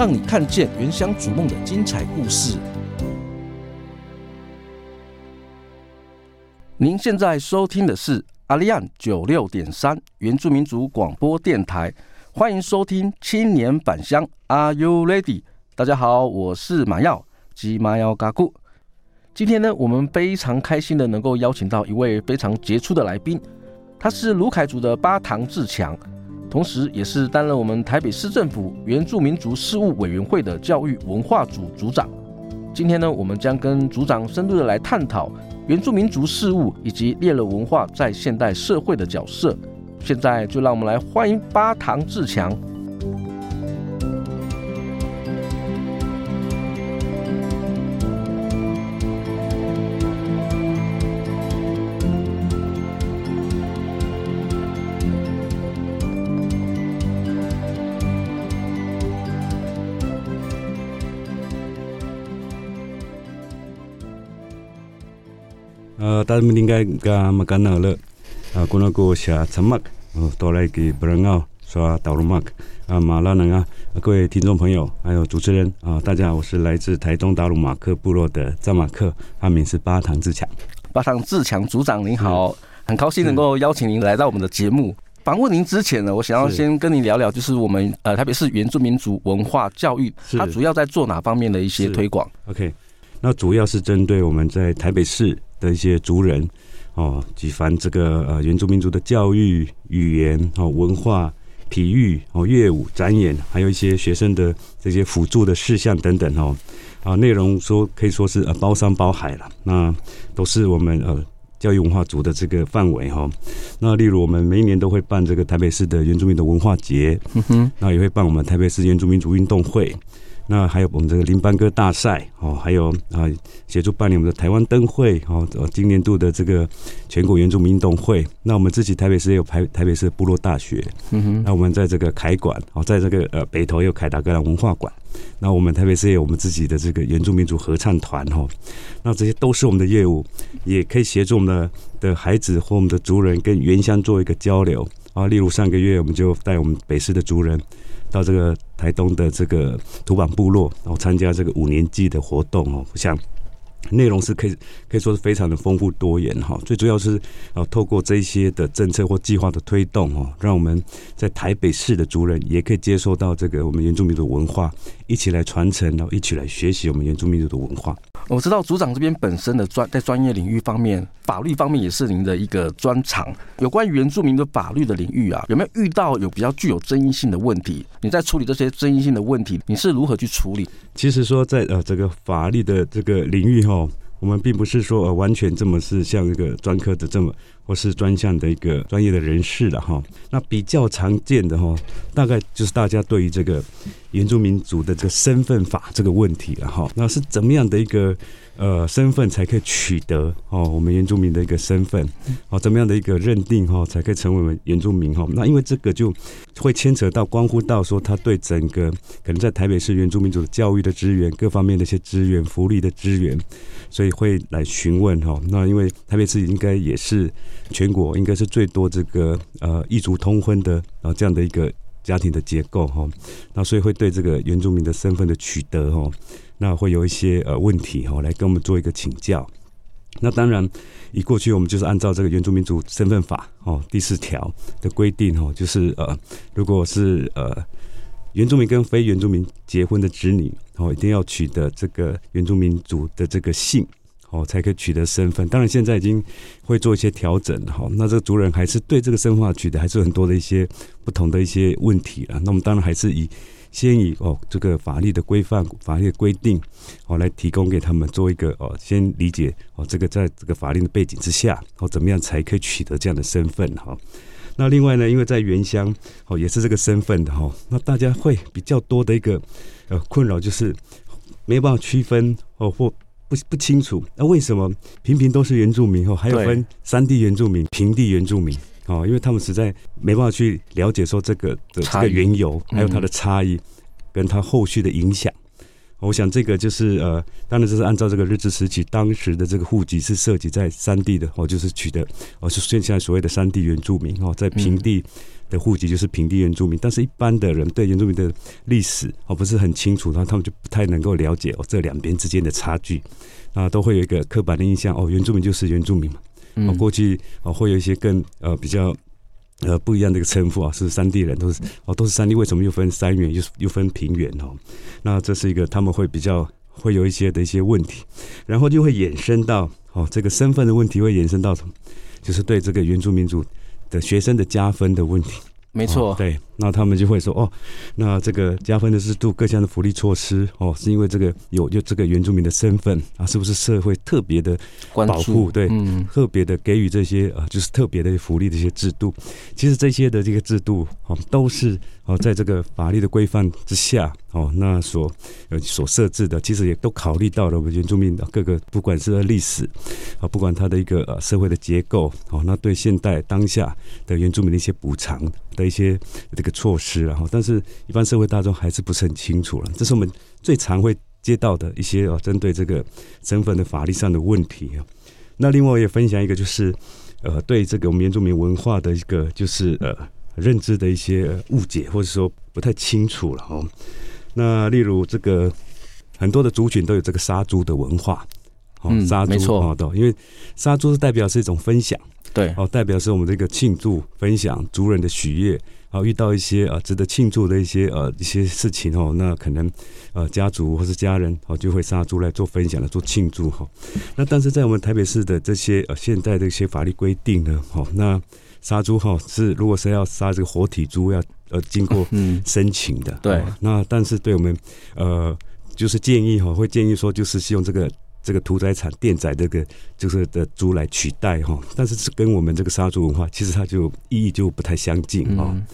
让你看见原乡逐梦的精彩故事。您现在收听的是阿利安九六点三原住民族广播电台，欢迎收听青年返乡，Are you ready？大家好，我是马耀吉马耀嘎古。今天呢，我们非常开心的能够邀请到一位非常杰出的来宾，他是卢凯族的巴唐志强。同时，也是担任我们台北市政府原住民族事务委员会的教育文化组组长。今天呢，我们将跟组长深度的来探讨原住民族事务以及猎人文化在现代社会的角色。现在就让我们来欢迎巴唐志强。呃，大家们应该干嘛干那了？啊，过那个下参麦，呃，到来给布仁奥刷导龙麦啊，马拉能啊，各位听众朋友，还有主持人啊，大家好，我是来自台东达鲁马克部落的张马克，他名是巴唐志强。巴唐志强组长您好，很高兴能够邀请您来到我们的节目。访问您之前呢，我想要先跟您聊聊，就是我们呃特别是原住民族文化教育，它主要在做哪方面的一些推广？OK，那主要是针对我们在台北市。的一些族人哦，举凡这个呃原住民族的教育、语言哦、文化、体育哦、乐舞、展演，还有一些学生的这些辅助的事项等等哦，啊，内容说可以说是呃包山包海了，那都是我们呃教育文化组的这个范围哈。那例如我们每一年都会办这个台北市的原住民的文化节，嗯哼，那也会办我们台北市原住民族运动会。那还有我们这个林班歌大赛哦，还有啊协助办理我们的台湾灯会哦，今年度的这个全国原住民运动会。那我们自己台北市也有台台北市部落大学，嗯哼。那我们在这个凯馆哦，在这个呃北投也有凯达格兰文化馆。那我们台北市也有我们自己的这个原住民族合唱团哦。那这些都是我们的业务，也可以协助我们的的孩子或我们的族人跟原乡做一个交流啊。例如上个月我们就带我们北市的族人。到这个台东的这个土版部落，然后参加这个五年祭的活动哦，像内容是可以可以说是非常的丰富多元哈。最主要是啊，透过这些的政策或计划的推动哦，让我们在台北市的族人也可以接受到这个我们原住民的文化，一起来传承，然后一起来学习我们原住民族的文化。我知道组长这边本身的专在专业领域方面，法律方面也是您的一个专长。有关于原住民的法律的领域啊，有没有遇到有比较具有争议性的问题？你在处理这些争议性的问题，你是如何去处理？其实说在呃这个法律的这个领域哈，我们并不是说呃完全这么是像一个专科的这么。或是专项的一个专业的人士了哈，那比较常见的哈，大概就是大家对于这个原住民族的这个身份法这个问题了哈，那是怎么样的一个呃身份才可以取得哦，我们原住民的一个身份哦，怎么样的一个认定哈，才可以成为我们原住民哈？那因为这个就会牵扯到关乎到说他对整个可能在台北市原住民族的教育的资源各方面的一些资源、福利的资源，所以会来询问哈。那因为台北市应该也是全国应该是最多这个呃异族通婚的啊这样的一个。家庭的结构哈，那所以会对这个原住民的身份的取得哈，那会有一些呃问题哈，来跟我们做一个请教。那当然，以过去我们就是按照这个原住民族身份法哦第四条的规定哦，就是呃，如果是呃原住民跟非原住民结婚的子女哦，一定要取得这个原住民族的这个姓。哦，才可以取得身份。当然，现在已经会做一些调整。哈，那这个族人还是对这个身份取得还是很多的一些不同的一些问题啊。那我们，当然还是以先以哦这个法律的规范、法律的规定哦来提供给他们做一个哦先理解哦这个在这个法律的背景之下哦怎么样才可以取得这样的身份哈。那另外呢，因为在原乡哦也是这个身份的哈，那大家会比较多的一个呃困扰就是没办法区分哦或。不不清楚，那为什么平平都是原住民？后，还有分山地原住民、平地原住民哦，因为他们实在没办法去了解说这个的这个缘由，还有它的差异，跟它后续的影响。我想这个就是呃，当然这是按照这个日治时期当时的这个户籍是设籍在山地的哦，就是取得哦，是现在所谓的山地原住民哦，在平地。的户籍就是平地原住民，但是一般的人对原住民的历史哦不是很清楚，然后他们就不太能够了解哦这两边之间的差距，啊都会有一个刻板的印象哦，原住民就是原住民嘛，哦过去哦会有一些更呃比较呃不一样的一个称呼啊，是山地人都是哦都是山地，为什么又分山原又又分平原哦？那这是一个他们会比较会有一些的一些问题，然后就会衍生到哦这个身份的问题会衍生到什么？就是对这个原住民族。的学生的加分的问题，没错、哦，对，那他们就会说哦，那这个加分的制度各项的福利措施哦，是因为这个有就这个原住民的身份啊，是不是社会特别的保护？对，嗯，特别的给予这些啊，就是特别的福利的一些制度。其实这些的这个制度哦，都是哦，在这个法律的规范之下哦，那所呃所设置的，其实也都考虑到了我们原住民的各个，不管是历史啊，不管它的一个呃社会的结构哦，那对现代当下的原住民的一些补偿的一些这个措施，然后，但是一般社会大众还是不是很清楚了。这是我们最常会接到的一些哦，针对这个身份的法律上的问题啊。那另外我也分享一个，就是呃，对这个我们原住民文化的一个就是呃认知的一些误解，或者说不太清楚了哦。那例如这个很多的族群都有这个杀猪的文化，哦，杀猪没错啊，对，因为杀猪是代表是一种分享。对，哦，代表是我们这个庆祝、分享族人的喜悦，啊，遇到一些啊值得庆祝的一些呃一些事情哦，那可能呃家族或是家人哦就会杀猪来做分享来做庆祝哈。那但是在我们台北市的这些呃现在的一些法律规定呢，哈，那杀猪哈是如果是要杀这个活体猪，要呃经过申请的，嗯、对。那但是对我们呃就是建议哈，会建议说就是是用这个。这个屠宰场电宰这个就是的猪来取代哈，但是是跟我们这个杀猪文化其实它就意义就不太相近啊。嗯、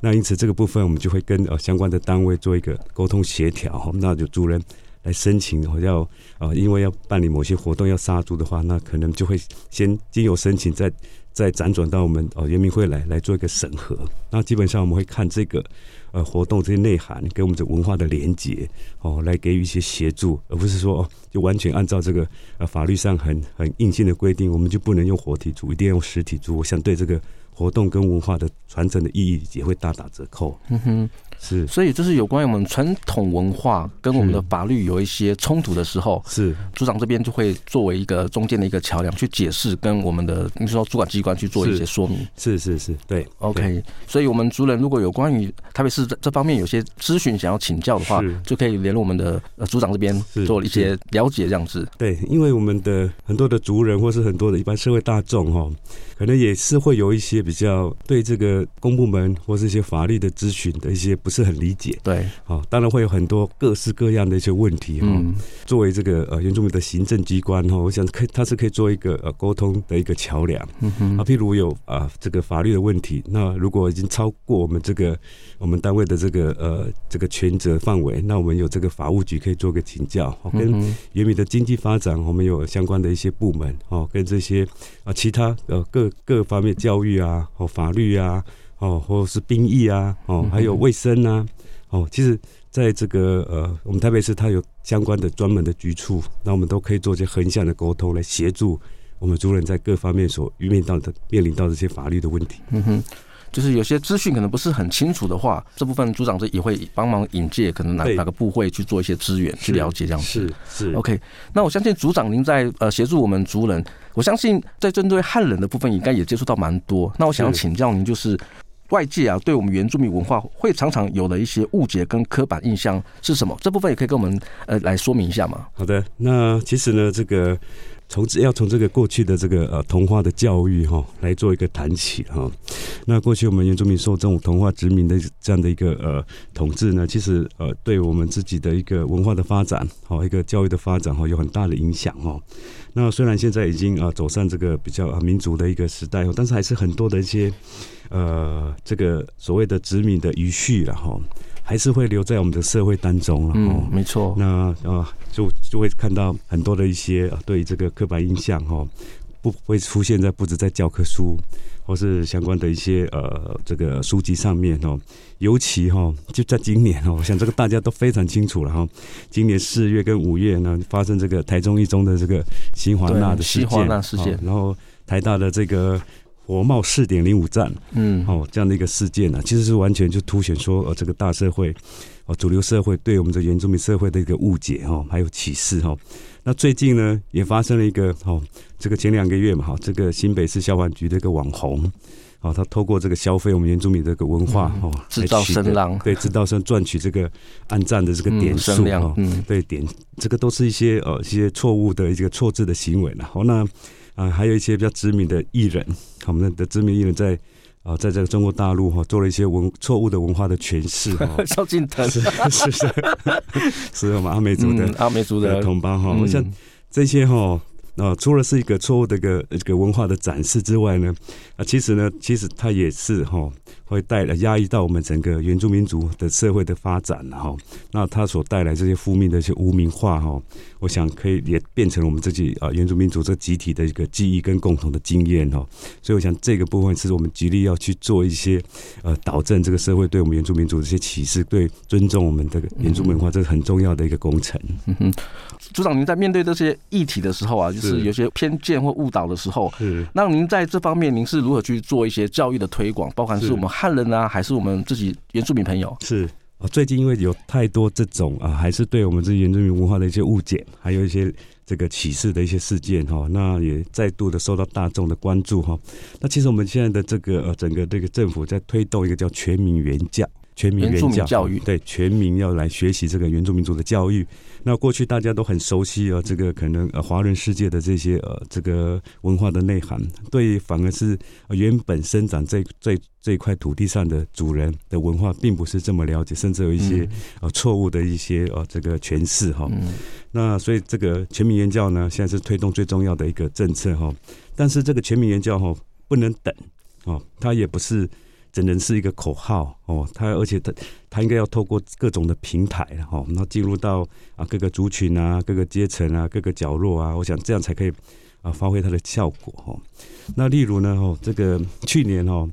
那因此这个部分我们就会跟呃相关的单位做一个沟通协调哈。那就主人来申请要呃因为要办理某些活动要杀猪的话，那可能就会先经由申请再再辗转到我们哦原民会来来做一个审核。那基本上我们会看这个。呃，活动这些内涵跟我们这文化的连结哦，来给予一些协助，而不是说哦，就完全按照这个呃法律上很很硬性的规定，我们就不能用活体猪，一定要用实体猪。我想对这个活动跟文化的传承的意义也会大打折扣。嗯哼。是，所以这是有关于我们传统文化跟我们的法律有一些冲突的时候，是组长这边就会作为一个中间的一个桥梁去解释，跟我们的你说主管机关去做一些说明。是是是，对，OK 对。所以我们族人如果有关于特别是这这方面有些咨询想要请教的话，就可以联络我们的呃组长这边做一些了解这样子。对，因为我们的很多的族人或是很多的一般社会大众哈，可能也是会有一些比比较对这个公部门或是一些法律的咨询的一些不是很理解。对，好，当然会有很多各式各样的一些问题哈。嗯，作为这个呃原住民的行政机关哈，我想可以，它是可以做一个呃沟通的一个桥梁。嗯哼，啊，譬如有啊这个法律的问题，那如果已经超过我们这个我们单位的这个呃这个权责范围，那我们有这个法务局可以做个请教，跟原民的经济发展，我们有相关的一些部门哦，跟这些啊其他呃各各方面教育啊，哦法律啊，哦或者是兵役啊，哦还有卫生啊，哦其实在这个呃我们台北市它有相关的专门的局处，那我们都可以做一些横向的沟通来协助我们族人在各方面所遇面到的面临到这些法律的问题。嗯哼。就是有些资讯可能不是很清楚的话，这部分组长这也会帮忙引介，可能哪哪个部会去做一些资源去了解这样子。是是，是 OK。那我相信组长您在呃协助我们族人，我相信在针对汉人的部分，应该也接触到蛮多。那我想要请教您，就是外界啊对我们原住民文化会常常有的一些误解跟刻板印象是什么？这部分也可以跟我们呃来说明一下吗？好的，那其实呢，这个。从要从这个过去的这个呃童话的教育哈来做一个谈起哈，那过去我们原住民受这种童话殖民的这样的一个呃统治呢，其实呃对我们自己的一个文化的发展哈一个教育的发展哈有很大的影响哈。那虽然现在已经啊走上这个比较民主的一个时代，但是还是很多的一些呃这个所谓的殖民的遗绪然后。还是会留在我们的社会当中了。嗯，没错。那啊，就就会看到很多的一些对这个刻板印象哈，不会出现在不止在教科书或是相关的一些呃这个书籍上面哦。尤其哈，就在今年哦，我想这个大家都非常清楚了哈。今年四月跟五月呢，发生这个台中一中的这个新华纳的事件，西华纳事件，然后台大的这个。国贸四点零五站，嗯，哦，这样的一个事件呢、啊，其实是完全就凸显说，呃，这个大社会，哦，主流社会对我们的原住民社会的一个误解，哈，还有歧视，哈。那最近呢，也发生了一个，哦，这个前两个月嘛，哈，这个新北市消防局的一个网红，哦，他透过这个消费我们原住民这个文化，哦，制造声浪，对，制造声赚取这个按赞的这个点数，哈，嗯，对，点，这个都是一些呃一些错误的一个错字的行为了，好，那。啊，还有一些比较知名的艺人，我们的知名艺人在啊，在这个中国大陆哈，做了一些文错误的文化的诠释哈。萧敬腾是是是，是我们阿美族的、嗯、阿美族的同胞哈。我想这些哈啊，除了是一个错误的一个一个文化的展示之外呢，啊，其实呢，其实它也是哈。会带来压抑到我们整个原住民族的社会的发展哈，那它所带来这些负面的一些污名化哈，我想可以也变成我们自己啊原住民族这集体的一个记忆跟共同的经验哈，所以我想这个部分是我们极力要去做一些呃导正这个社会对我们原住民族的一些歧视，对尊重我们这个原住民文化，这是很重要的一个工程。嗯哼，组长您在面对这些议题的时候啊，就是。有些偏见或误导的时候，是。那您在这方面您是如何去做一些教育的推广，包含是我们。汉人啊，还是我们自己原住民朋友？是啊，最近因为有太多这种啊，还是对我们自己原住民文化的一些误解，还有一些这个歧视的一些事件哈，那也再度的受到大众的关注哈。那其实我们现在的这个呃，整个这个政府在推动一个叫全民原教。全民原教，教育，对，全民要来学习这个原住民族的教育。那过去大家都很熟悉啊，这个可能呃华人世界的这些呃这个文化的内涵，对，反而是原本生长在这这一块土地上的主人的文化，并不是这么了解，甚至有一些呃错误的一些呃这个诠释哈。那所以这个全民原教呢，现在是推动最重要的一个政策哈。但是这个全民原教哈不能等哦，它也不是。只能是一个口号哦，他而且他他应该要透过各种的平台哈，然后进入到啊各个族群啊、各个阶层啊、各个角落啊，我想这样才可以啊发挥它的效果哈。那例如呢哦，这个去年哦，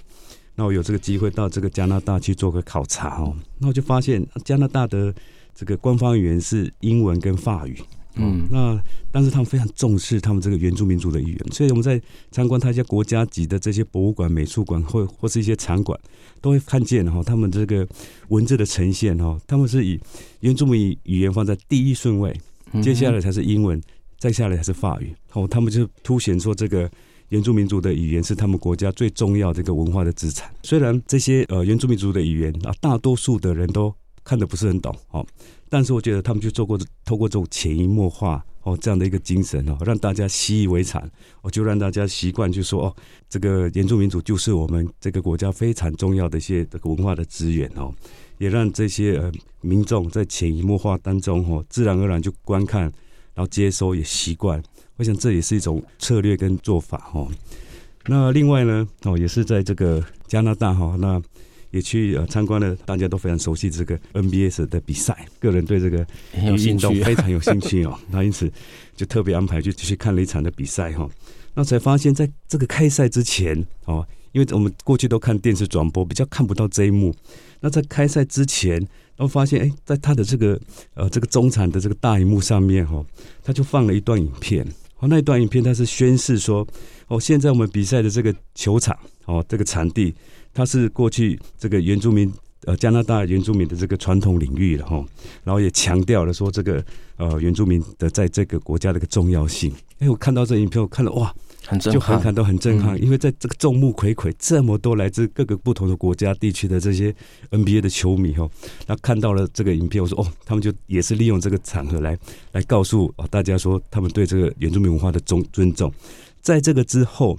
那我有这个机会到这个加拿大去做个考察哦，那我就发现加拿大的这个官方语言是英文跟法语。嗯，那但是他们非常重视他们这个原住民族的语言，所以我们在参观他一些国家级的这些博物馆、美术馆或或是一些场馆，都会看见哈，他们这个文字的呈现哈，他们是以原住民语言放在第一顺位，接下来才是英文，再下来才是法语。哦，他们就凸显说这个原住民族的语言是他们国家最重要的一个文化的资产。虽然这些呃原住民族的语言啊，大多数的人都。看得不是很懂哦。但是我觉得他们就做过透过这种潜移默化哦这样的一个精神哦，让大家习以为常，我就让大家习惯就说哦，这个原住民族就是我们这个国家非常重要的一些这个文化的资源哦，也让这些呃民众在潜移默化当中哦，自然而然就观看，然后接收也习惯。我想这也是一种策略跟做法哦。那另外呢哦，也是在这个加拿大哈那。也去呃参观了，大家都非常熟悉这个 NBS 的比赛，个人对这个运动非常有兴趣哦。那因此就特别安排就去看了一场的比赛哈。那才发现，在这个开赛之前哦，因为我们过去都看电视转播，比较看不到这一幕。那在开赛之前，然后发现哎，在他的这个呃这个中场的这个大荧幕上面哈，他就放了一段影片。哦，那一段影片他是宣示说，哦，现在我们比赛的这个球场哦，这个场地。它是过去这个原住民呃加拿大原住民的这个传统领域了哈，然后也强调了说这个呃原住民的在这个国家的一个重要性。哎，我看到这影片，我看了哇，很震撼，就很感到很震撼，因为在这个众目睽睽这么多来自各个不同的国家地区的这些 NBA 的球迷哈，那看到了这个影片，我说哦，他们就也是利用这个场合来来告诉大家说他们对这个原住民文化的尊尊重。在这个之后。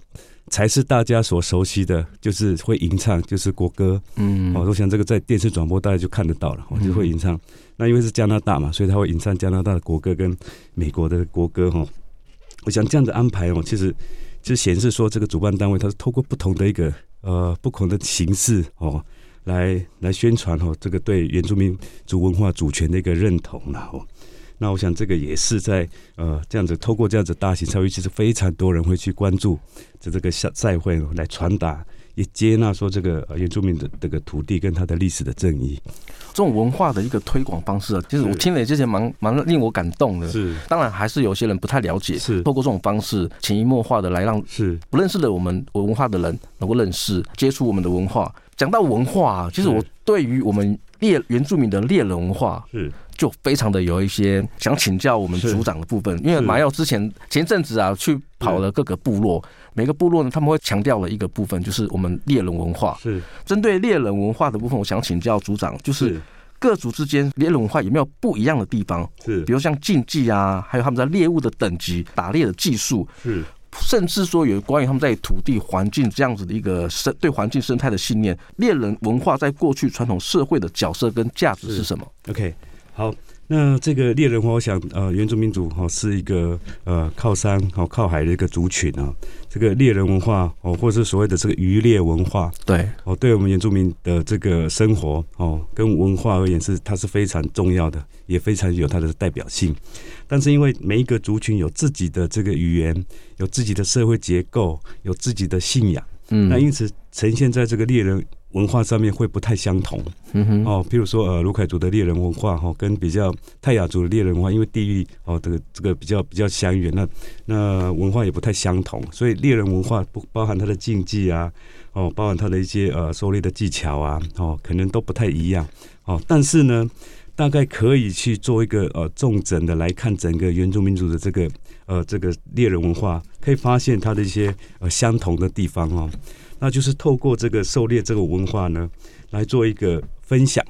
才是大家所熟悉的，就是会吟唱，就是国歌。嗯，哦，我想这个在电视转播大家就看得到了，就会吟唱。嗯、那因为是加拿大嘛，所以他会吟唱加拿大的国歌跟美国的国歌。哈，我想这样的安排哦，其实就显示说这个主办单位他是透过不同的一个呃不同的形式哦，来来宣传哦这个对原住民族文化主权的一个认同然后。那我想这个也是在呃这样子透过这样子大型赛会，其实非常多人会去关注这这个赛赛会来传达，也接纳说这个原住民的这个土地跟他的历史的正义。这种文化的一个推广方式啊，其实我听了之前蛮蛮令我感动的。是，当然还是有些人不太了解。是，透过这种方式潜移默化的来让是不认识的我们文化的人能够认识、接触我们的文化。讲到文化啊，其实我对于我们猎原住民的猎人文化是。就非常的有一些想请教我们组长的部分，因为麻药之前前阵子啊去跑了各个部落，每个部落呢他们会强调了一个部分，就是我们猎人文化。是针对猎人文化的部分，我想请教组长，就是各族之间猎人文化有没有不一样的地方？是，比如像禁忌啊，还有他们在猎物的等级、打猎的技术，是，甚至说有关于他们在土地环境这样子的一个生对环境生态的信念。猎人文化在过去传统社会的角色跟价值是什么？OK。好，那这个猎人话，我想呃，原住民族哈是一个呃靠山哦靠海的一个族群啊。这个猎人文化哦，或者是所谓的这个渔猎文化，对哦，对我们原住民的这个生活哦跟文化而言是它是非常重要的，也非常有它的代表性。但是因为每一个族群有自己的这个语言，有自己的社会结构，有自己的信仰，嗯，那因此呈现在这个猎人。文化上面会不太相同，嗯哼，哦，譬如说呃，卢凯族的猎人文化哈，跟比较泰雅族的猎人文化，因为地域哦，这个这个比较比较相远，那那文化也不太相同，所以猎人文化不包含它的禁忌啊，哦，包含它的一些呃狩猎的技巧啊，哦，可能都不太一样，哦，但是呢，大概可以去做一个呃重整的来看整个原住民族的这个呃这个猎人文化，可以发现它的一些呃相同的地方哦。那就是透过这个狩猎这个文化呢，来做一个分享。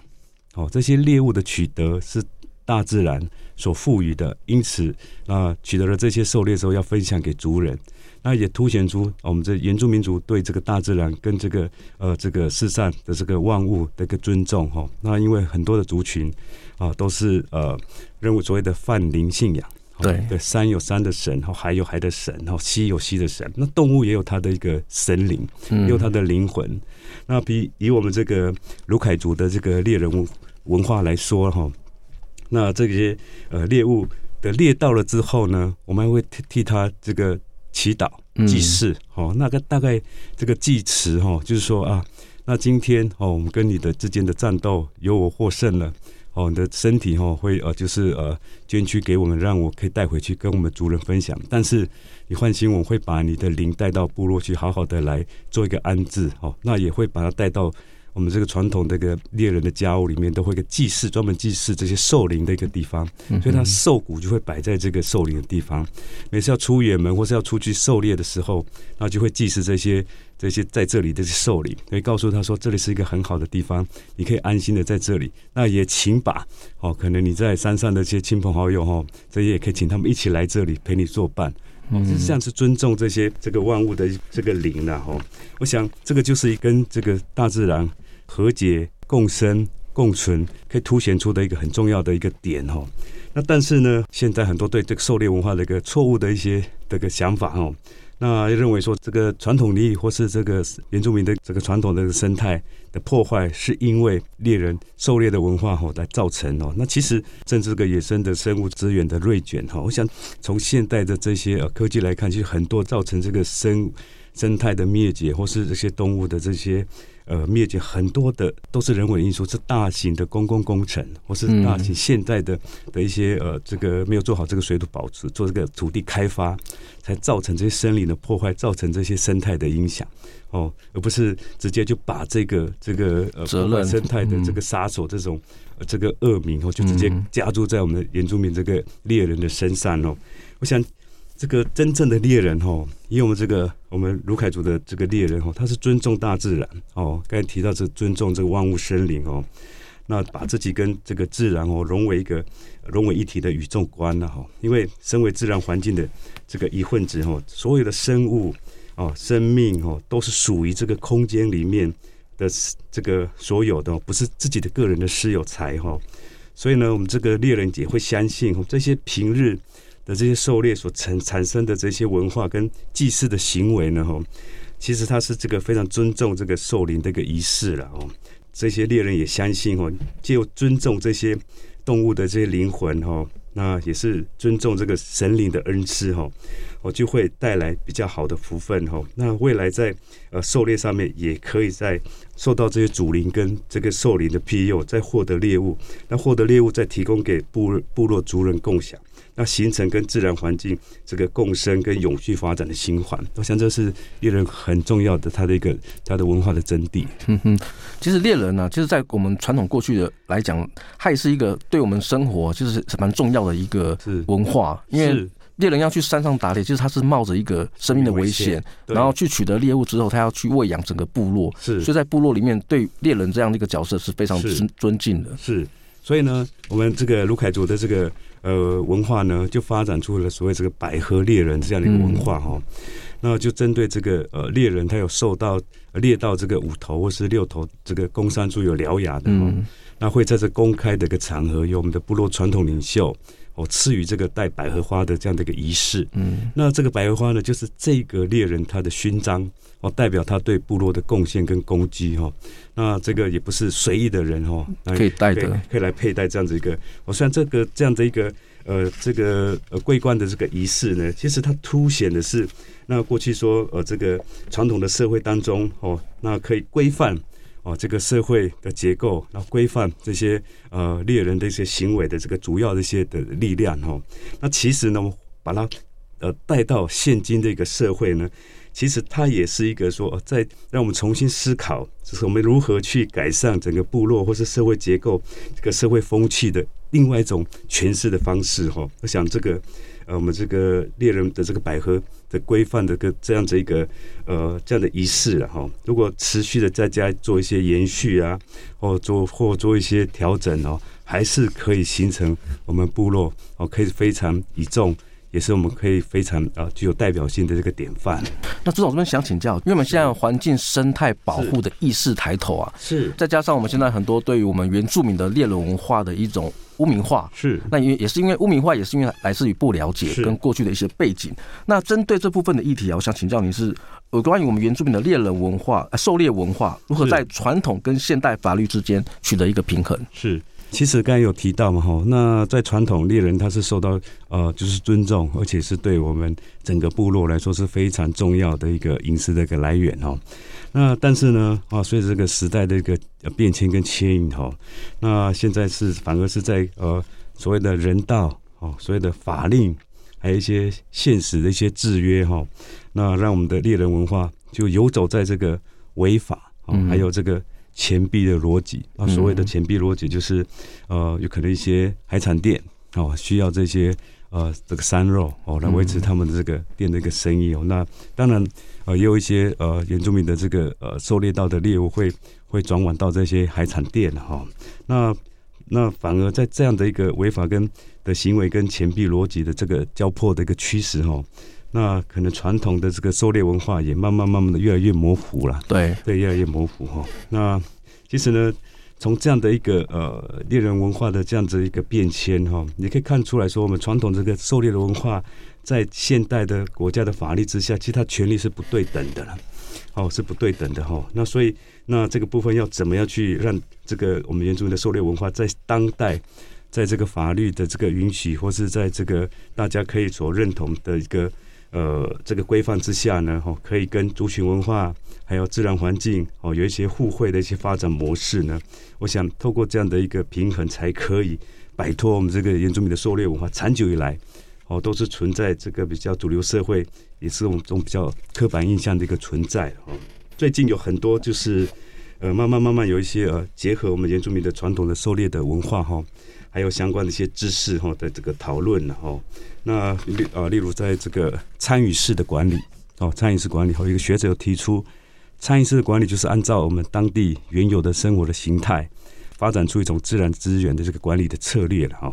哦，这些猎物的取得是大自然所赋予的，因此啊，取得了这些狩猎之后要分享给族人，那也凸显出我们这原住民族对这个大自然跟这个呃这个世上的这个万物的一个尊重。哈，那因为很多的族群啊都是呃认为所谓的泛灵信仰。对对，山有山的神，然后海有海的神，然后溪有溪的神。那动物也有它的一个神灵，也有它的灵魂。嗯、那比以我们这个卢凯族的这个猎人文文化来说，哈，那这些呃猎物的猎到了之后呢，我们还会替替他这个祈祷祭祀。哦、嗯，那个大概这个祭词哈，就是说啊，那今天哦，我们跟你的之间的战斗由我获胜了。哦，你的身体哈会呃，就是呃捐躯给我们，让我可以带回去跟我们族人分享。但是你换心，我会把你的灵带到部落去，好好的来做一个安置。哦，那也会把它带到我们这个传统这个猎人的家屋里面，都会有个祭祀，专门祭祀这些兽灵的一个地方，所以它兽骨就会摆在这个兽灵的地方。每次要出远门或是要出去狩猎的时候，那就会祭祀这些这些在这里的兽灵，可以告诉他说，这里是一个很好的地方，你可以安心的在这里。那也请把哦，可能你在山上的一些亲朋好友哈，这些也可以请他们一起来这里陪你作伴。哦，是这样是尊重这些这个万物的这个灵的哈。我想这个就是跟这个大自然。和解、共生、共存，可以凸显出的一个很重要的一个点哈。那但是呢，现在很多对这个狩猎文化的一个错误的一些这个想法哈，那认为说这个传统利益或是这个原住民的这个传统的生态的破坏，是因为猎人狩猎的文化哈来造成哦。那其实正是这个野生的生物资源的锐减哈。我想从现代的这些科技来看，其实很多造成这个生生态的灭绝，或是这些动物的这些。呃，灭绝很多的都是人为因素，是大型的公共工程，或是大型现在的的一些呃，这个没有做好这个水土保持，做这个土地开发，才造成这些森林的破坏，造成这些生态的影响哦，而不是直接就把这个这个呃破坏生态的这个杀手这种、呃、这个恶名哦，就直接加注在我们的原住民这个猎人的身上哦，我想。这个真正的猎人哈，以我们这个我们卢凯族的这个猎人哦，他是尊重大自然哦。刚才提到这尊重这个万物生灵哦，那把自己跟这个自然哦融为一个融为一体的宇宙观了哈。因为身为自然环境的这个一份子哈，所有的生物哦，生命哦，都是属于这个空间里面的这个所有的，不是自己的个人的私有财哈。所以呢，我们这个猎人也会相信这些平日。的这些狩猎所产产生的这些文化跟祭祀的行为呢，哈，其实它是这个非常尊重这个兽灵的一个仪式了哦。这些猎人也相信哦，就尊重这些动物的这些灵魂哦，那也是尊重这个神灵的恩赐哦，我就会带来比较好的福分哦。那未来在呃狩猎上面，也可以在受到这些主灵跟这个兽灵的庇佑，再获得猎物，那获得猎物再提供给部部落族人共享。要形成跟自然环境这个共生跟永续发展的循环，我想这是猎人很重要的他的一个他的文化的真谛。嗯哼，其实猎人呢、啊，就是在我们传统过去的来讲，它也是一个对我们生活就是蛮重要的一个文化，因为猎人要去山上打猎，就是他是冒着一个生命的危险，然后去取得猎物之后，他要去喂养整个部落，是，所以在部落里面对猎人这样的一个角色是非常尊尊敬的。是，所以呢，我们这个卢凯族的这个。呃，文化呢就发展出了所谓这个百合猎人这样的一个文化哈、那就针对这个呃猎人，他有受到猎到这个五头或是六头这个公山猪有獠牙的，嗯，那会在这公开的一个场合，由我们的部落传统领袖哦赐予这个带百合花的这样的一个仪式。嗯，那这个百合花呢，就是这个猎人他的勋章哦，代表他对部落的贡献跟攻击哈。那这个也不是随意的人哈，可以戴的，可以来佩戴这样子一个。我虽然这个这样的一个呃，这个呃桂冠的这个仪式呢，其实它凸显的是那过去说呃这个传统的社会当中哦，那可以规范哦这个社会的结构，然后规范这些呃猎人的一些行为的这个主要的一些的力量哦。那其实呢，把它呃带到现今这个社会呢。其实它也是一个说，在让我们重新思考，就是我们如何去改善整个部落或是社会结构、这个社会风气的另外一种诠释的方式哈。我想这个呃，我们这个猎人的这个百合的规范的个这样子一个呃这样的仪式了哈。如果持续的在家做一些延续啊，或做或做一些调整哦，还是可以形成我们部落哦，可以非常倚重。也是我们可以非常啊具有代表性的这个典范。那朱总这边想请教，因为我们现在环境生态保护的意识抬头啊，是再加上我们现在很多对于我们原住民的猎人文化的一种污名化，是那也也是因为污名化，也是因为来自于不了解跟过去的一些背景。那针对这部分的议题啊，我想请教您是有关于我们原住民的猎人文化、狩猎文化如何在传统跟现代法律之间取得一个平衡？是。其实刚才有提到嘛，哈，那在传统猎人他是受到呃就是尊重，而且是对我们整个部落来说是非常重要的一个饮食的一个来源哦。那但是呢，啊，随着这个时代的一个变迁跟牵引哈，那现在是反而是在呃所谓的人道哦，所谓的法令，还有一些现实的一些制约哈，那让我们的猎人文化就游走在这个违法，还有这个。钱币的逻辑啊。所谓的钱币逻辑就是，呃，有可能一些海产店哦，需要这些呃这个山肉哦来维持他们的这个店的一个生意哦。那当然呃也有一些呃原住民的这个呃狩猎到的猎物会会转往到这些海产店哈。那那反而在这样的一个违法跟的行为跟钱币逻辑的这个交迫的一个趋势哈。那可能传统的这个狩猎文化也慢慢慢慢的越来越模糊了，对对，越来越模糊哈。那其实呢，从这样的一个呃猎人文化的这样子一个变迁哈，你可以看出来说，我们传统这个狩猎的文化在现代的国家的法律之下，其实它权利是不对等的了，哦，是不对等的哈。那所以那这个部分要怎么样去让这个我们原住民的狩猎文化在当代，在这个法律的这个允许，或是在这个大家可以所认同的一个。呃，这个规范之下呢，哈，可以跟族群文化还有自然环境哦，有一些互惠的一些发展模式呢。我想透过这样的一个平衡，才可以摆脱我们这个原住民的狩猎文化长久以来哦，都是存在这个比较主流社会，也是我们这种比较刻板印象的一个存在哦。最近有很多就是呃，慢慢慢慢有一些呃，结合我们原住民的传统的狩猎的文化哈。还有相关的一些知识哈的这个讨论呢哈，那例啊，例如在这个参与式的管理哦，参与式管理后，一个学者有提出，参与式的管理就是按照我们当地原有的生活的形态，发展出一种自然资源的这个管理的策略了哈。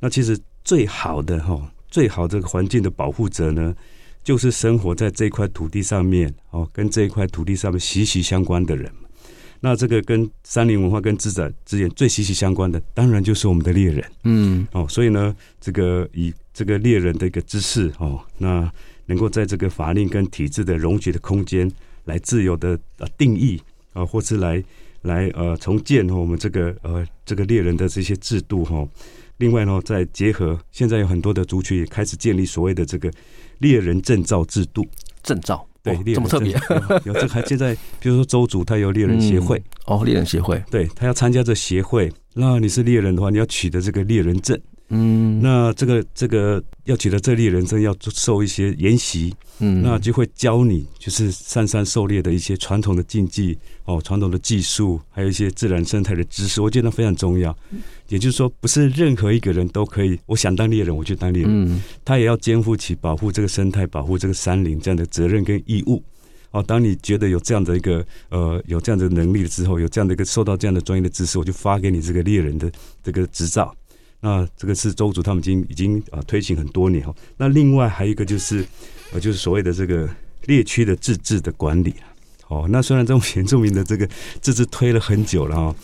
那其实最好的哈，最好这个环境的保护者呢，就是生活在这块土地上面哦，跟这一块土地上面息息相关的人。那这个跟山林文化跟自然资源最息息相关的，当然就是我们的猎人，嗯，哦，所以呢，这个以这个猎人的一个知识哦，那能够在这个法令跟体制的容许的空间，来自由的呃定义啊，或是来来呃重建我们这个呃这个猎人的这些制度哈。另外呢，再结合现在有很多的族群也开始建立所谓的这个猎人证照制度，证照。对，哦、这么特别，有这还现在，比如说周主他有猎人协会、嗯，哦，猎人协会，对他要参加这协会，那你是猎人的话，你要取得这个猎人证，嗯，那这个这个要取得这猎人生，要受一些研习，嗯，那就会教你就是上山狩猎的一些传统的禁忌哦，传统的技术，还有一些自然生态的知识，我觉得非常重要。也就是说，不是任何一个人都可以，我想当猎人，我就当猎人。嗯，他也要肩负起保护这个生态、保护这个山林这样的责任跟义务。哦，当你觉得有这样的一个呃，有这样的能力了之后，有这样的一个受到这样的专业的知识，我就发给你这个猎人的这个执照。那这个是周族他们已经已经啊推行很多年哈。那另外还有一个就是呃，就是所谓的这个猎区的自治的管理。哦，那虽然这种原住民的这个自治推了很久了哈，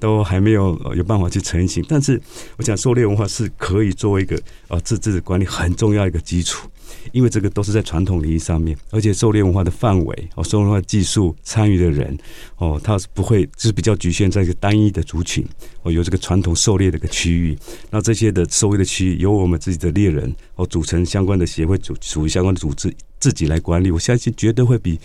都还没有有办法去成型，但是我想狩猎文化是可以作为一个呃自治的管理很重要一个基础。因为这个都是在传统领域上面，而且狩猎文化的范围哦，狩猎文化技术参与的人哦，它是不会就是比较局限在一个单一的族群哦，有这个传统狩猎的一个区域，那这些的狩猎的区域由我们自己的猎人哦组成相关的协会，组属于相关的组织自己来管理，我相信绝对会比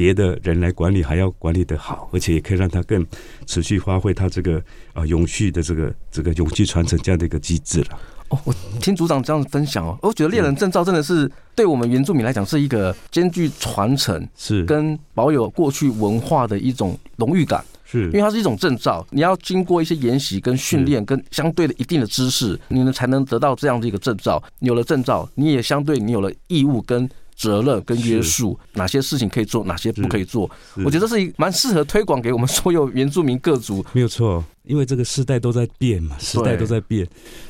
别的人来管理还要管理的好，而且也可以让他更持续发挥他这个啊永续的这个这个永续传承这样的一个机制了。哦，我听组长这样子分享哦，我觉得猎人证照真的是对我们原住民来讲是一个兼具传承是跟保有过去文化的一种荣誉感，是因为它是一种证照，你要经过一些研习跟训练跟相对的一定的知识，你呢才能得到这样的一个证照。有了证照，你也相对你有了义务跟责任跟约束，哪些事情可以做，哪些不可以做。我觉得是一蛮适合推广给我们所有原住民各族，没有错。因为这个时代都在变嘛，时代都在变。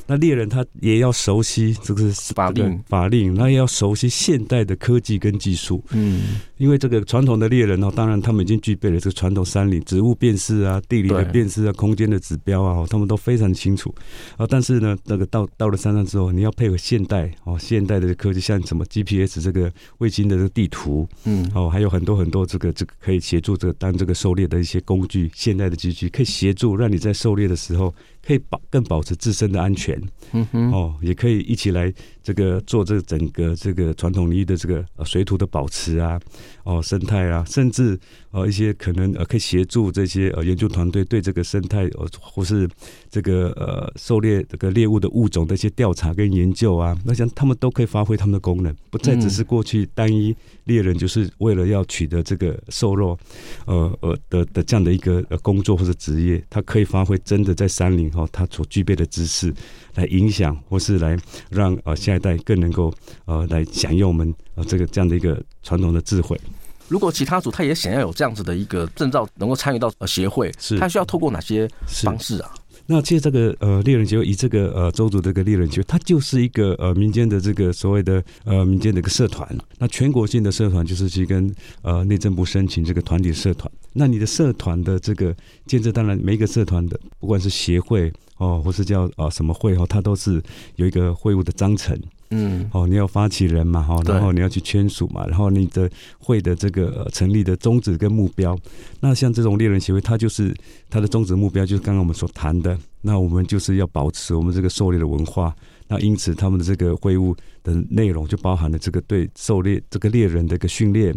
那猎人他也要熟悉这个法令，法令，那也要熟悉现代的科技跟技术。嗯，因为这个传统的猎人哦，当然他们已经具备了这个传统山林植物辨识啊、地理的辨识啊、空间的指标啊，他们都非常清楚。啊，但是呢，那个到到了山上之后，你要配合现代哦，现代的科技，像什么 GPS 这个卫星的这个地图，嗯，哦，还有很多很多这个这个可以协助这个当这个狩猎的一些工具，现代的机具可以协助让你。在狩猎的时候，可以保更保持自身的安全，嗯哼，哦，也可以一起来这个做这个整个这个传统领域的这个呃水土的保持啊，哦，生态啊，甚至呃一些可能呃可以协助这些呃研究团队对这个生态呃或是这个呃狩猎这个猎物的物种的一些调查跟研究啊，那像他们都可以发挥他们的功能，不再只是过去单一猎人就是为了要取得这个瘦肉，呃呃的的这样的一个呃工作或者职业，他可以发挥真的在山林。哦，他所具备的知识，来影响或是来让呃下一代更能够呃来享用我们呃这个这样的一个传统的智慧。如果其他组他也想要有这样子的一个证照，能够参与到呃协会，是他需要透过哪些方式啊？那其实这个呃猎人协会以这个呃周族这个猎人协会，它就是一个呃民间的这个所谓的呃民间的一个社团。那全国性的社团就是去跟呃内政部申请这个团体社团。那你的社团的这个建设，当然每一个社团的不管是协会哦，或是叫啊什么会哦，它都是有一个会务的章程。嗯，哦，你要发起人嘛，哈，然后你要去签署嘛，然后你的会的这个成立的宗旨跟目标，那像这种猎人协会，它就是它的宗旨目标，就是刚刚我们所谈的，那我们就是要保持我们这个狩猎的文化，那因此他们的这个会务的内容就包含了这个对狩猎这个猎人的一个训练。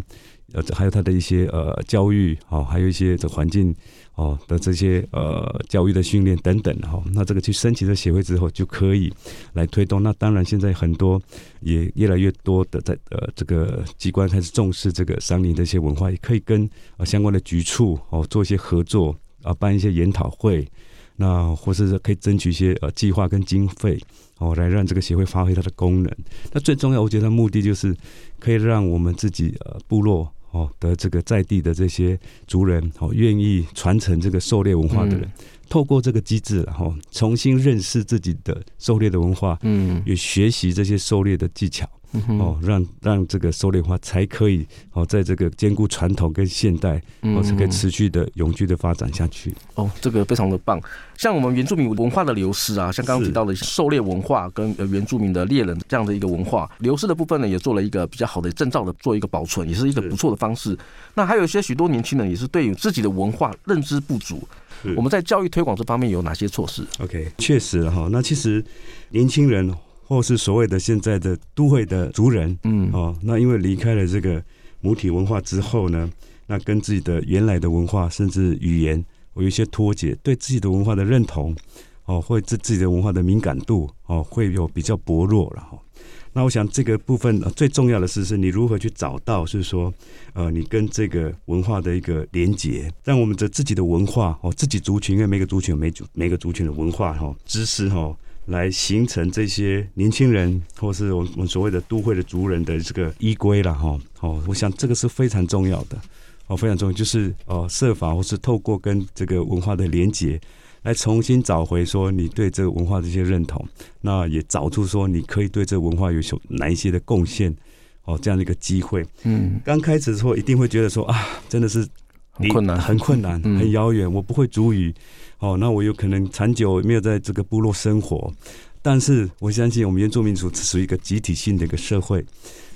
呃，还有他的一些呃教育，哦，还有一些这环境哦的这些呃教育的训练等等，哈，那这个去申请这协会之后，就可以来推动。那当然，现在很多也越来越多的在呃这个机关开始重视这个山林的一些文化，也可以跟呃相关的局处哦做一些合作啊，办一些研讨会，那或是可以争取一些呃计划跟经费。哦，来让这个协会发挥它的功能。那最重要，我觉得目的就是可以让我们自己呃部落哦的这个在地的这些族人哦，愿意传承这个狩猎文化的人，透过这个机制，然后重新认识自己的狩猎的文化，嗯，也学习这些狩猎的技巧。哦，让让这个狩猎文化才可以哦，在这个兼顾传统跟现代，哦，才可以持续的永续的发展下去。哦，这个非常的棒。像我们原住民文化的流失啊，像刚刚提到的狩猎文化跟原住民的猎人这样的一个文化流失的部分呢，也做了一个比较好的证照的做一个保存，也是一个不错的方式。那还有一些许多年轻人也是对于自己的文化认知不足，我们在教育推广这方面有哪些措施？OK，确实哈，那其实年轻人。或是所谓的现在的都会的族人，嗯，哦，那因为离开了这个母体文化之后呢，那跟自己的原来的文化甚至语言有一些脱节，对自己的文化的认同，哦，或自自己的文化的敏感度，哦，会有比较薄弱了哈。那我想这个部分最重要的是，是你如何去找到，是说，呃，你跟这个文化的一个连结，让我们的自己的文化哦，自己族群，因为每个族群有每族每个族群的文化哈，知识哈。来形成这些年轻人，或是我们所谓的都会的族人的这个依归了哈。哦，我想这个是非常重要的，哦，非常重要，就是哦，设法或是透过跟这个文化的连结，来重新找回说你对这个文化的一些认同，那也找出说你可以对这个文化有所哪一些的贡献，哦，这样的一个机会。嗯，刚开始的时候一定会觉得说啊，真的是很困难，很困难，很遥远，我不会主语。哦，那我有可能长久没有在这个部落生活，但是我相信我们原住民族是属于一个集体性的一个社会。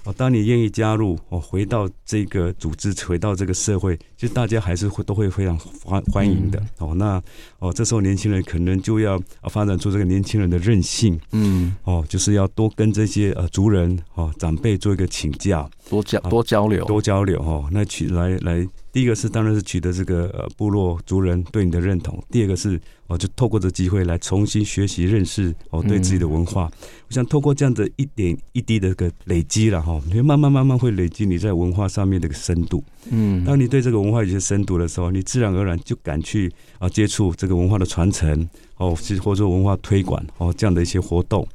哦，当你愿意加入，哦，回到这个组织，回到这个社会，其实大家还是会都会非常欢欢迎的。哦，那哦，这时候年轻人可能就要发展出这个年轻人的韧性。嗯，哦，就是要多跟这些呃族人哦长辈做一个请教，多交多交流，多交流哦。那取来来。第一个是当然是取得这个呃部落族人对你的认同，第二个是哦就透过这机会来重新学习认识哦对自己的文化，嗯、我想透过这样的一点一滴的个累积了哈，你会慢慢慢慢会累积你在文化上面的个深度。嗯，当你对这个文化有些深度的时候，你自然而然就敢去啊接触这个文化的传承哦，或者说文化推广哦这样的一些活动。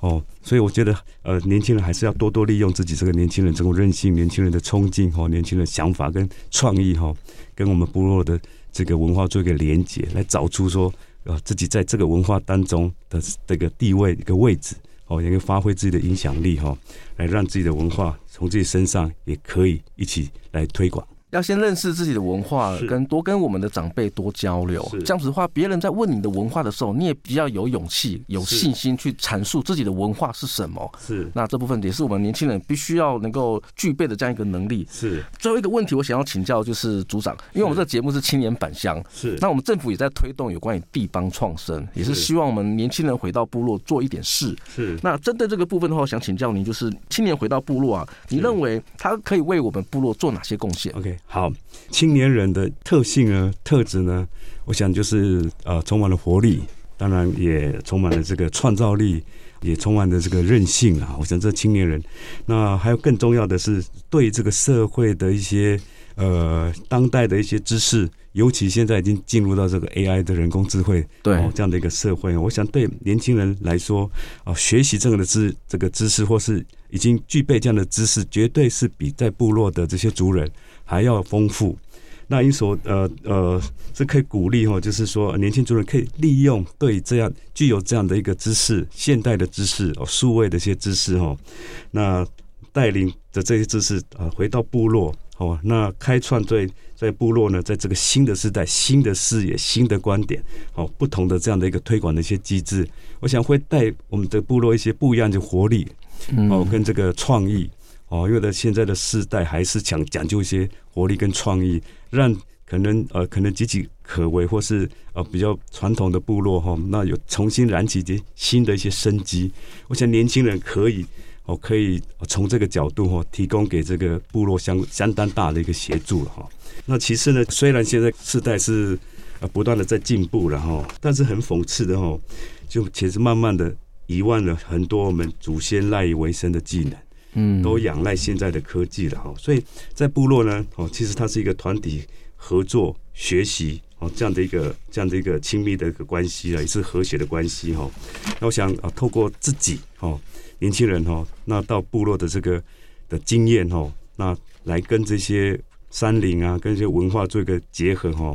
哦，所以我觉得，呃，年轻人还是要多多利用自己这个年轻人这种韧性、年轻人的冲劲哈，年轻人想法跟创意哈，跟我们部落的这个文化做一个连接，来找出说，呃，自己在这个文化当中的这个地位一个位置，哦，也可以发挥自己的影响力哈，来让自己的文化从自己身上也可以一起来推广。要先认识自己的文化，跟多跟我们的长辈多交流。这样子的话，别人在问你的文化的时候，你也比较有勇气、有信心去阐述自己的文化是什么。是，那这部分也是我们年轻人必须要能够具备的这样一个能力。是。最后一个问题，我想要请教就是组长，因为我们这个节目是青年返乡，是。那我们政府也在推动有关于地方创生，也是希望我们年轻人回到部落做一点事。是。那针对这个部分的话，我想请教您，就是青年回到部落啊，你认为他可以为我们部落做哪些贡献？OK，好。青年人的特性呢、特质呢，我想就是呃，充满了活力，当然也充满了这个创造力，也充满了这个韧性啊。我想这青年人，那还有更重要的是对这个社会的一些呃当代的一些知识，尤其现在已经进入到这个 AI 的人工智慧对这样的一个社会，我想对年轻人来说啊，学习这样的知这个知识，或是已经具备这样的知识，绝对是比在部落的这些族人还要丰富。那因所呃呃是可以鼓励哈，就是说年轻族人可以利用对这样具有这样的一个知识，现代的知识哦，数位的一些知识哈，那带领着这些知识啊回到部落哦，那开创对在部落呢，在这个新的时代、新的视野、新的观点哦，不同的这样的一个推广的一些机制，我想会带我们的部落一些不一样的活力哦，跟这个创意。哦，因为呢，现在的世代还是讲讲究一些活力跟创意，让可能呃可能岌岌可危或是呃比较传统的部落哈，那有重新燃起一些新的一些生机。我想年轻人可以哦，可以从这个角度哈，提供给这个部落相相当大的一个协助了哈。那其次呢，虽然现在世代是呃不断的在进步了哈，但是很讽刺的哈，就其实慢慢的遗忘了很多我们祖先赖以为生的技能。嗯，都仰赖现在的科技了哈，所以在部落呢，哦，其实它是一个团体合作、学习哦这样的一个这样的一个亲密的一个关系啊，也是和谐的关系哈。那我想啊，透过自己哦，年轻人哈，那到部落的这个的经验哈，那来跟这些山林啊，跟这些文化做一个结合哈，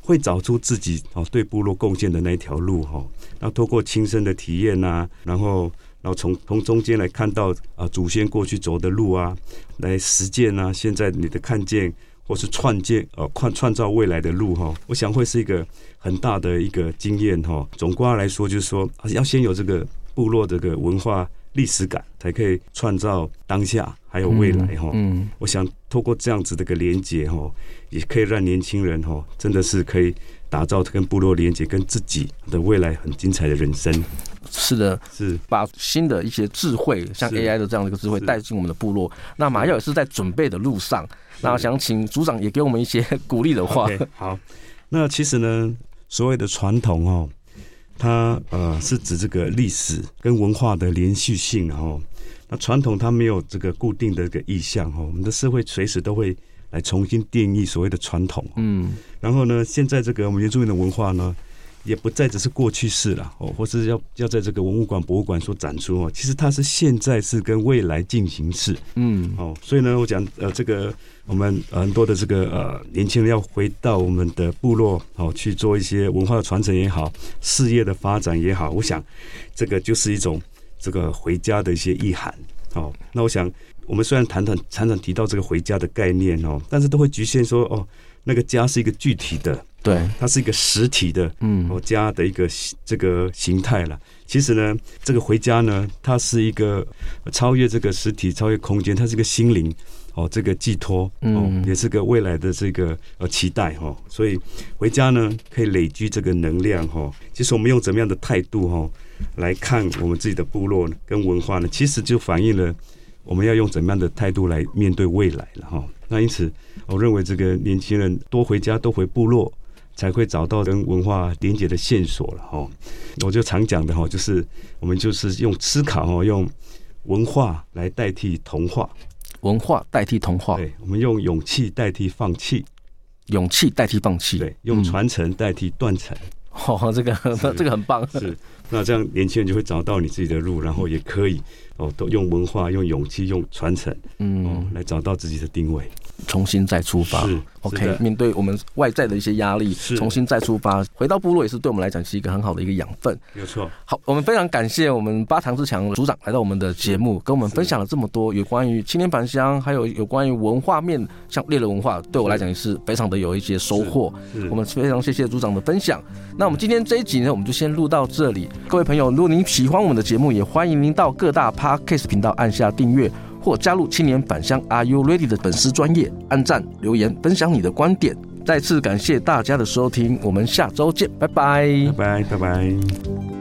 会找出自己哦对部落贡献的那一条路哈。那透过亲身的体验呐，然后。然后从从中间来看到啊，祖先过去走的路啊，来实践啊，现在你的看见或是创建呃创创造未来的路哈，我想会是一个很大的一个经验哈。总括来说，就是说要先有这个部落这个文化历史感，才可以创造当下还有未来哈。嗯，我想透过这样子的一个连接哈，也可以让年轻人哈，真的是可以打造跟部落连接，跟自己的未来很精彩的人生。是的，是把新的一些智慧，像 AI 的这样的一个智慧带进我们的部落。那马耀也是在准备的路上。那想请组长也给我们一些鼓励的话。Okay, 好，那其实呢，所谓的传统哦，它呃是指这个历史跟文化的连续性哦。那传统它没有这个固定的一个意向哦，我们的社会随时都会来重新定义所谓的传统。嗯，然后呢，现在这个我们原住民的文化呢。也不再只是过去式了哦，或是要要在这个文物馆、博物馆所展出哦。其实它是现在是跟未来进行式，嗯哦。所以呢，我讲呃，这个我们很多的这个呃年轻人要回到我们的部落哦，去做一些文化的传承也好，事业的发展也好，我想这个就是一种这个回家的一些意涵哦。那我想我们虽然谈谈常常提到这个回家的概念哦，但是都会局限说哦，那个家是一个具体的。对，它是一个实体的，嗯，哦家的一个这个形态了。其实呢，这个回家呢，它是一个超越这个实体、超越空间，它是一个心灵哦，这个寄托哦，也是个未来的这个呃期待哈。所以回家呢，可以累积这个能量哈。其实我们用怎么样的态度哈来看我们自己的部落跟文化呢？其实就反映了我们要用怎么样的态度来面对未来了哈。那因此，我认为这个年轻人多回家，多回部落。才会找到跟文化连接的线索了哈。我就常讲的哈，就是我们就是用思考哈，用文化来代替童话，文化代替童话。对，我们用勇气代替放弃，勇气代替放弃。对，用传承代替断层。哦，这个这个很棒。是，那这样年轻人就会找到你自己的路，然后也可以哦，都用文化、用勇气、用传承，嗯、哦，来找到自己的定位。重新再出发是，OK，面对我们外在的一些压力，重新再出发，回到部落也是对我们来讲是一个很好的一个养分。没错。好，我们非常感谢我们八堂之强组长来到我们的节目，跟我们分享了这么多有关于青年返乡，还有有关于文化面，像猎人文化，对我来讲也是非常的有一些收获。我们非常谢谢组长的分享。那我们今天这一集呢，我们就先录到这里。各位朋友，如果您喜欢我们的节目，也欢迎您到各大 Podcast 频道按下订阅。或加入青年返乡 Are You Ready 的粉丝专业，按赞留言分享你的观点。再次感谢大家的收听，我们下周见，拜拜，拜拜，拜拜。